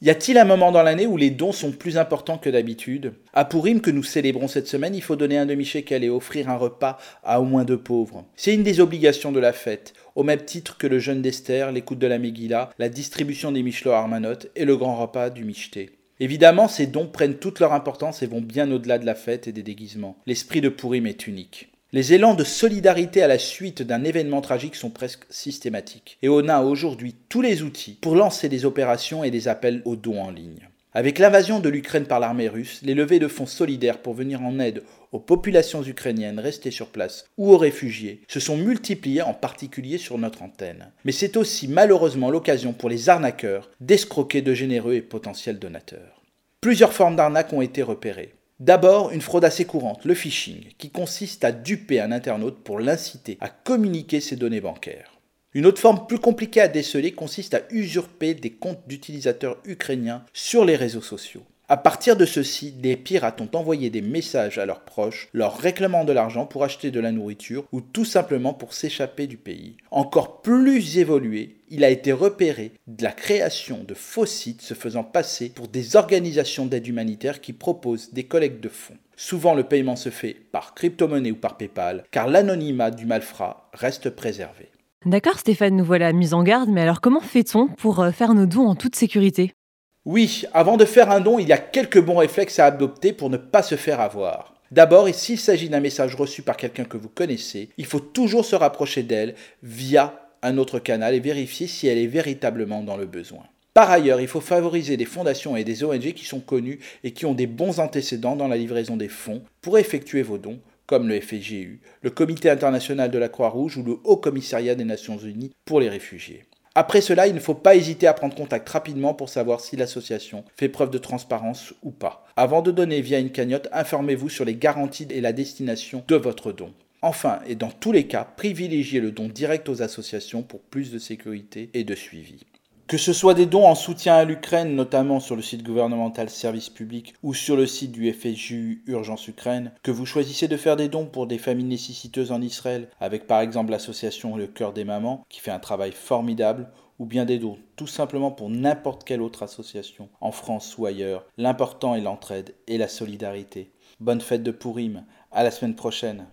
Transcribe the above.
Y a-t-il un moment dans l'année où les dons sont plus importants que d'habitude? À Pourim, que nous célébrons cette semaine, il faut donner un demi-shekel et offrir un repas à au moins deux pauvres. C'est une des obligations de la fête, au même titre que le jeûne d'Esther, l'écoute de la Megillah, la distribution des Mishlo Armanot et le grand repas du Michté. Évidemment, ces dons prennent toute leur importance et vont bien au-delà de la fête et des déguisements. L'esprit de Pourim est unique. Les élans de solidarité à la suite d'un événement tragique sont presque systématiques. Et on a aujourd'hui tous les outils pour lancer des opérations et des appels aux dons en ligne. Avec l'invasion de l'Ukraine par l'armée russe, les levées de fonds solidaires pour venir en aide aux populations ukrainiennes restées sur place ou aux réfugiés se sont multipliées en particulier sur notre antenne. Mais c'est aussi malheureusement l'occasion pour les arnaqueurs d'escroquer de généreux et potentiels donateurs. Plusieurs formes d'arnaques ont été repérées. D'abord, une fraude assez courante, le phishing, qui consiste à duper un internaute pour l'inciter à communiquer ses données bancaires. Une autre forme plus compliquée à déceler consiste à usurper des comptes d'utilisateurs ukrainiens sur les réseaux sociaux. À partir de ceci, les pirates ont envoyé des messages à leurs proches, leur réclamant de l'argent pour acheter de la nourriture ou tout simplement pour s'échapper du pays. Encore plus évolué, il a été repéré de la création de faux sites se faisant passer pour des organisations d'aide humanitaire qui proposent des collectes de fonds. Souvent le paiement se fait par crypto-monnaie ou par PayPal, car l'anonymat du malfrat reste préservé. D'accord Stéphane, nous voilà mis en garde, mais alors comment fait-on pour euh, faire nos dons en toute sécurité? Oui, avant de faire un don, il y a quelques bons réflexes à adopter pour ne pas se faire avoir. D'abord, et s'il s'agit d'un message reçu par quelqu'un que vous connaissez, il faut toujours se rapprocher d'elle via un autre canal et vérifier si elle est véritablement dans le besoin. Par ailleurs, il faut favoriser des fondations et des ONG qui sont connues et qui ont des bons antécédents dans la livraison des fonds pour effectuer vos dons, comme le FGU, le Comité international de la Croix-Rouge ou le Haut Commissariat des Nations Unies pour les réfugiés. Après cela, il ne faut pas hésiter à prendre contact rapidement pour savoir si l'association fait preuve de transparence ou pas. Avant de donner via une cagnotte, informez-vous sur les garanties et la destination de votre don. Enfin, et dans tous les cas, privilégiez le don direct aux associations pour plus de sécurité et de suivi. Que ce soit des dons en soutien à l'Ukraine, notamment sur le site gouvernemental Service Public ou sur le site du FSJU Urgence Ukraine, que vous choisissez de faire des dons pour des familles nécessiteuses en Israël, avec par exemple l'association Le Cœur des Mamans, qui fait un travail formidable, ou bien des dons tout simplement pour n'importe quelle autre association, en France ou ailleurs, l'important est l'entraide et la solidarité. Bonne fête de Pourim, à la semaine prochaine.